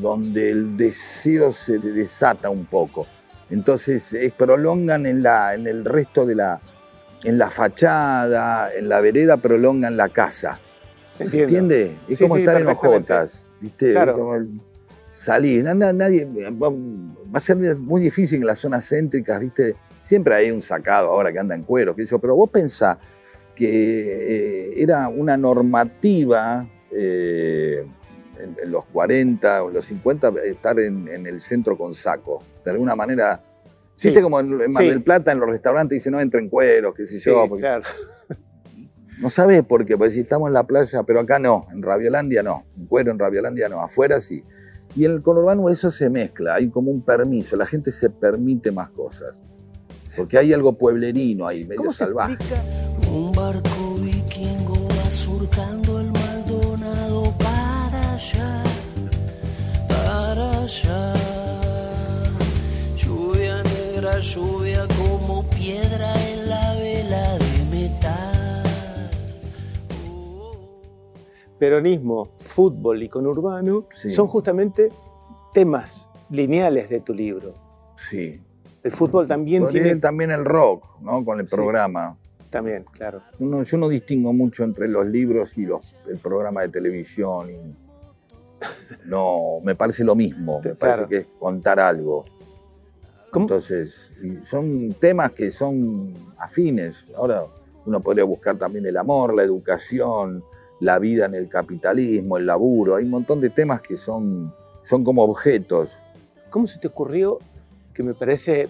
donde el deseo se desata un poco. Entonces prolongan en, la, en el resto de la, en la fachada, en la vereda, prolongan la casa. ¿Se entiende? Es Sí, como sí, estar en perfectamente. ¿Viste? Claro. Como na- Nadie, va a ser muy difícil en las zonas céntricas, ¿viste? Siempre hay un sacado ahora que anda en cuero, qué sé yo, pero vos pensás que eh, era una normativa eh, en, en los 40 o en los 50 estar en, en el centro con saco. De alguna manera, Sí. ¿viste como en, en Mar Sí. del Plata en los restaurantes dicen no entren cueros, qué sé Sí, yo? porque- claro. <laughs> no sabés por qué, porque si estamos en la playa, pero acá no, en Rabiolandia no, en cuero en Rabiolandia no, afuera sí. Y en el conurbano eso se mezcla, hay como un permiso, la gente se permite más cosas. Porque hay algo pueblerino ahí, medio ¿Cómo se salvaje. explica? Un barco vikingo va surcando el Maldonado para allá, para allá. Lluvia negra, lluvia como piedra Peronismo, fútbol y conurbano Sí. son justamente temas lineales de tu libro. Sí. El fútbol también tiene... también el rock, ¿no? Con el Sí. programa. También, claro. Uno- yo no distingo mucho entre los libros y los, el programa de televisión. y- <laughs> no, me parece lo mismo, me parece Claro. que es contar algo. ¿Cómo? Entonces, son temas que son afines. Ahora uno podría buscar también el amor, la educación, la vida en el capitalismo, el laburo. Hay un montón de temas que son, son como objetos. ¿Cómo se te ocurrió, que me parece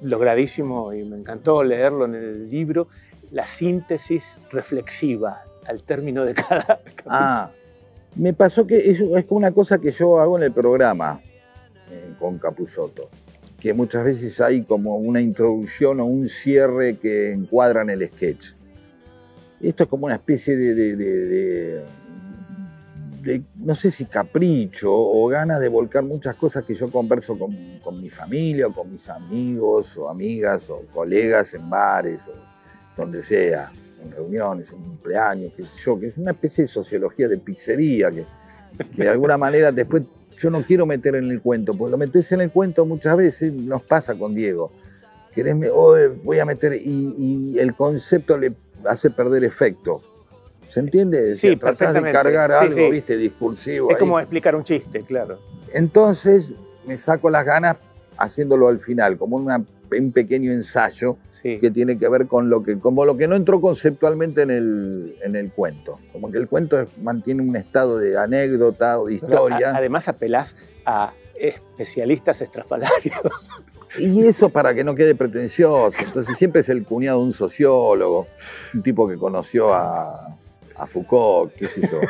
logradísimo y me encantó leerlo en el libro, la síntesis reflexiva al término de cada <laughs> capítulo? Ah, me pasó que eso es como una cosa que yo hago en el programa eh, con Capusotto, que muchas veces hay como una introducción o un cierre que encuadran el sketch. Esto es como una especie de, de- de- de- de, no sé si capricho o ganas de volcar muchas cosas que yo converso con, con mi familia o con mis amigos o amigas o colegas en bares o donde sea, en reuniones, en cumpleaños, qué sé yo, que es una especie de sociología de pizzería que, que de alguna <laughs> manera después yo no quiero meter en el cuento, porque lo metes en el cuento muchas veces, nos pasa con Diego. Querés, oh, voy a meter, y, y el concepto le hace perder efecto. ¿Se entiende? Sí, tratás de cargar Sí, algo, sí. viste, discursivo. Es ahí. como explicar un chiste, claro. Entonces me saco las ganas haciéndolo al final, como una- un pequeño ensayo Sí. que tiene que ver con lo que, como lo que no entró conceptualmente en el, en el cuento. Como que el cuento mantiene un estado de anécdota o de Pero historia. a- además apelás a especialistas estrafalarios. <laughs> Y eso para que no quede pretencioso. Entonces siempre es el cuñado de un sociólogo, un tipo que conoció a, a Foucault, qué sé yo.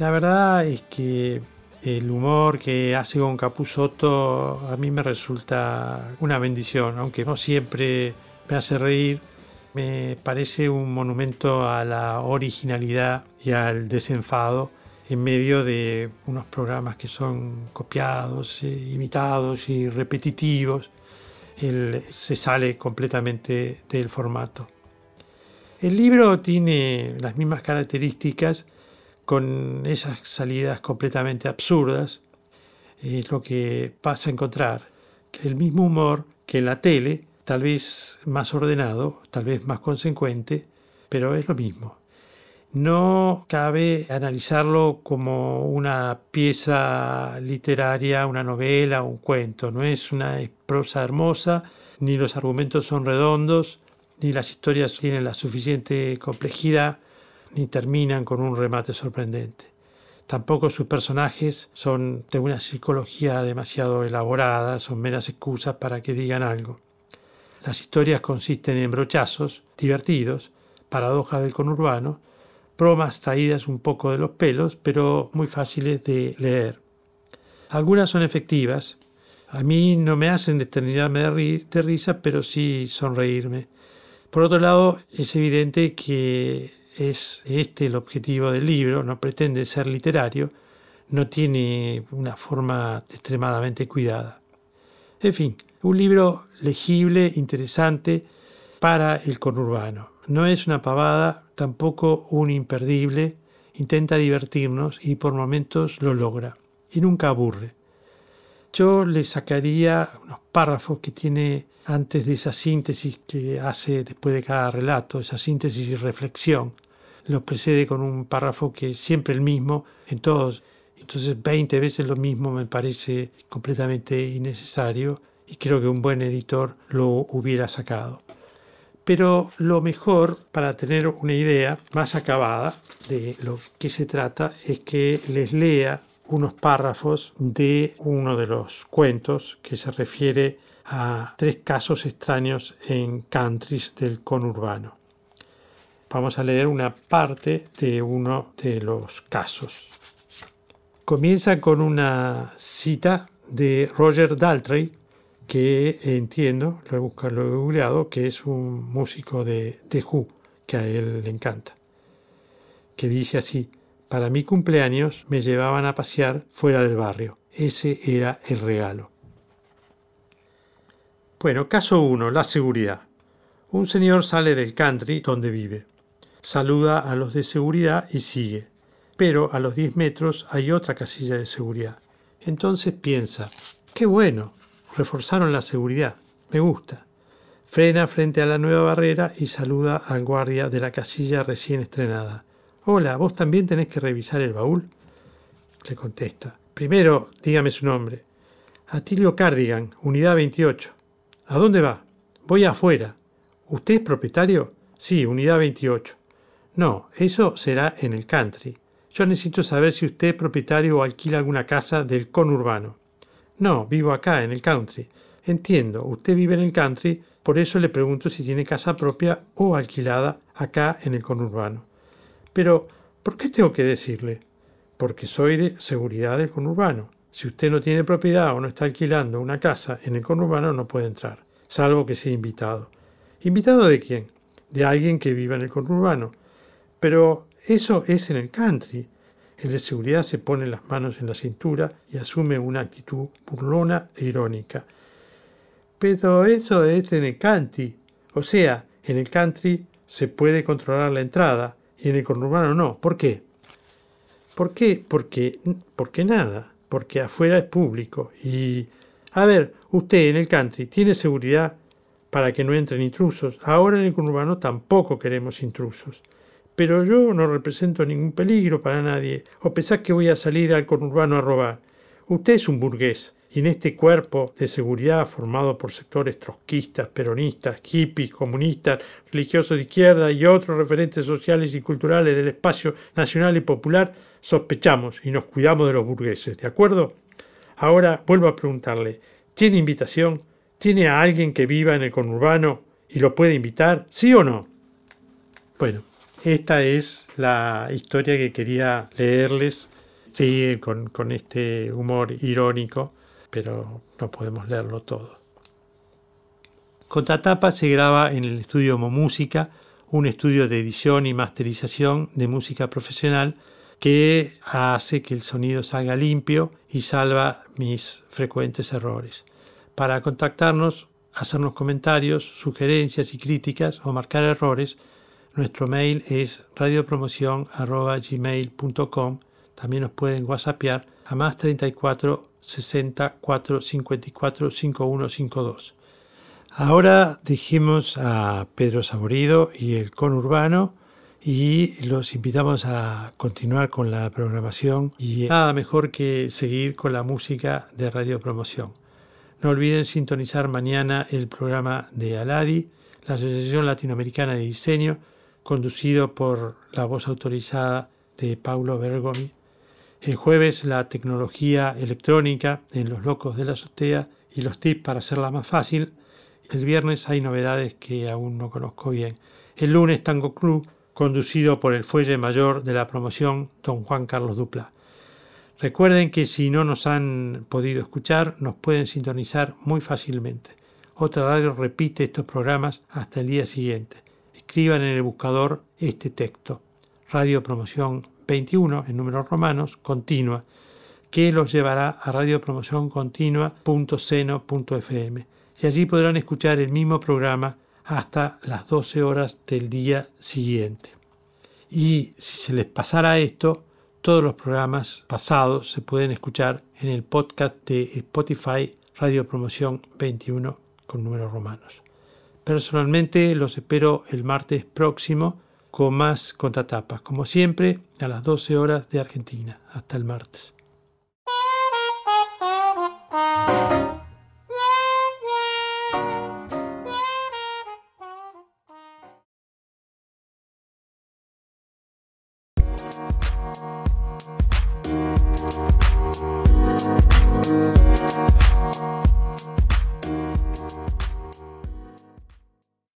La verdad es que el humor que hace con Capusotto a mí me resulta una bendición, aunque no siempre me hace reír. Me parece un monumento a la originalidad y al desenfado en medio de unos programas que son copiados, eh, imitados y repetitivos. Se sale completamente del formato. El libro tiene las mismas características con esas salidas completamente absurdas. Es lo que vas a encontrar. El mismo humor que en la tele, tal vez más ordenado, tal vez más consecuente, pero es lo mismo. No cabe analizarlo como una pieza literaria, una novela, un cuento. No es una prosa hermosa, ni los argumentos son redondos, ni las historias tienen la suficiente complejidad, ni terminan con un remate sorprendente. Tampoco sus personajes son de una psicología demasiado elaborada, son meras excusas para que digan algo. Las historias consisten en brochazos divertidos, paradojas del conurbano, bromas traídas un poco de los pelos, pero muy fáciles de leer. Algunas son efectivas. A mí no me hacen determinarme de, de risa, pero sí sonreírme. Por otro lado, es evidente que es este el objetivo del libro, no pretende ser literario, no tiene una forma extremadamente cuidada. En fin, un libro legible, interesante para el conurbano. No es una pavada, tampoco un imperdible, intenta divertirnos y por momentos lo logra y nunca aburre. Yo le sacaría unos párrafos que tiene antes de esa síntesis que hace después de cada relato, esa síntesis y reflexión. Lo precede con un párrafo que es siempre el mismo en todos. Entonces 20 veces lo mismo me parece completamente innecesario y creo que un buen editor lo hubiera sacado. Pero lo mejor para tener una idea más acabada de lo que se trata es que les lea unos párrafos de uno de los cuentos que se refiere a tres casos extraños en countries del conurbano. Vamos a leer una parte de uno de los casos. Comienza con una cita de Roger Daltrey, que entiendo, lo he buscado, lo he googleado, que es un músico de The Who, que a él le encanta, que dice así, para mi cumpleaños me llevaban a pasear fuera del barrio, ese era el regalo. Bueno, caso 1, la seguridad. Un señor sale del country donde vive, saluda a los de seguridad y sigue, pero a los 10 metros hay otra casilla de seguridad. Entonces piensa, qué bueno, reforzaron la seguridad. Me gusta. Frena frente a la nueva barrera y saluda al guardia de la casilla recién estrenada. Hola, ¿vos también tenés que revisar el baúl? Le contesta. Primero, dígame su nombre. Atilio Cardigan, unidad 28. ¿A dónde va? Voy afuera. ¿Usted es propietario? Sí, unidad 28. No, eso será en el country. Yo necesito saber si usted es propietario o alquila alguna casa del conurbano. No, vivo acá, en el country. Entiendo, usted vive en el country, por eso le pregunto si tiene casa propia o alquilada acá en el conurbano. Pero, ¿por qué tengo que decirle? Porque soy de seguridad del conurbano. Si usted no tiene propiedad o no está alquilando una casa en el conurbano, no puede entrar, salvo que sea invitado. ¿Invitado de quién? De alguien que viva en el conurbano. Pero eso es en el country. El de seguridad se pone las manos en la cintura y asume una actitud burlona e irónica. Pero eso es en el country. O sea, en el country se puede controlar la entrada y en el conurbano no. ¿Por qué? ¿Por qué? Porque, porque nada. Porque afuera es público. Y, a ver, usted en el country tiene seguridad para que no entren intrusos. Ahora en el conurbano tampoco queremos intrusos pero yo no represento ningún peligro para nadie. ¿O pensás que voy a salir al conurbano a robar? Usted es un burgués, y en este cuerpo de seguridad formado por sectores trotskistas, peronistas, hippies, comunistas, religiosos de izquierda y otros referentes sociales y culturales del espacio nacional y popular, sospechamos y nos cuidamos de los burgueses, ¿de acuerdo? Ahora vuelvo a preguntarle, ¿tiene invitación? ¿Tiene a alguien que viva en el conurbano y lo puede invitar? ¿Sí o no? Bueno, esta es la historia que quería leerles. Sí, con, con, este humor irónico, pero no podemos leerlo todo. Contratapa se graba en el estudio Música, un estudio de edición y masterización de música profesional que hace que el sonido salga limpio y salva mis frecuentes errores. Para contactarnos, hacernos comentarios, sugerencias y críticas o marcar errores, nuestro mail es radiopromoción.gmail.com. También nos pueden whatsappear a más 34 60 4 54 5152. Ahora dijimos a Pedro Saborido y el conurbano y los invitamos a continuar con la programación y nada mejor que seguir con la música de Radio Promoción. No olviden sintonizar mañana el programa de Aladi, la Asociación Latinoamericana de Diseño, conducido por la voz autorizada de Paulo Bergomi. El jueves la tecnología electrónica en los locos de la azotea y los tips para hacerla más fácil. El viernes hay novedades que aún no conozco bien. El lunes Tango Club, conducido por el fuelle mayor de la promoción, don Juan Carlos Dupla. Recuerden que si no nos han podido escuchar, nos pueden sintonizar muy fácilmente. Otra radio repite estos programas hasta el día siguiente. Escriban en el buscador este texto, Radio Promoción 21 en números romanos, continua, que los llevará a radiopromocioncontinua.seno.fm y allí podrán escuchar el mismo programa hasta las 12 horas del día siguiente. Y si se les pasara esto, todos los programas pasados se pueden escuchar en el podcast de Spotify Radio Promoción 21 con números romanos. Personalmente los espero el martes próximo con más contratapas, como siempre a las 12 horas de Argentina. Hasta el martes.